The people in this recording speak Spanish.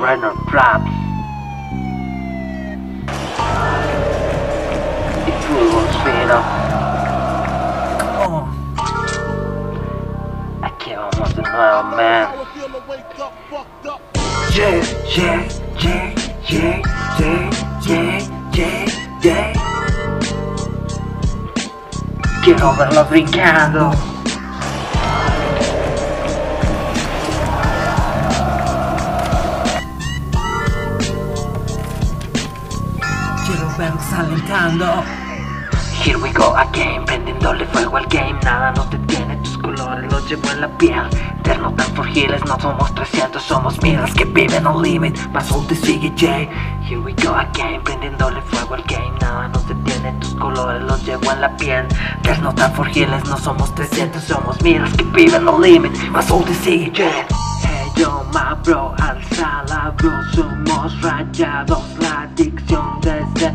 run traps. It really won't stay enough. Oh. I came almost an oil man. Yeah, yeah, yeah, yeah, yeah, yeah, yeah, yeah. Quiero verlo brincando. Alentando. Here we go again, prendiéndole fuego al game. Nada nos detiene, tus colores los llevo en la piel. Eterno tan forgiles, no somos 300, somos miles que viven al limit Más te sigue Jay. Here we go again, prendiéndole fuego al game. Nada nos detiene, tus colores los llevo en la piel. Eterno tan forgiles, no somos 300, somos miles que viven al limit Más te sigue Jay. Hey yo, ma bro, alza la bro Somos rayados, la adicción desde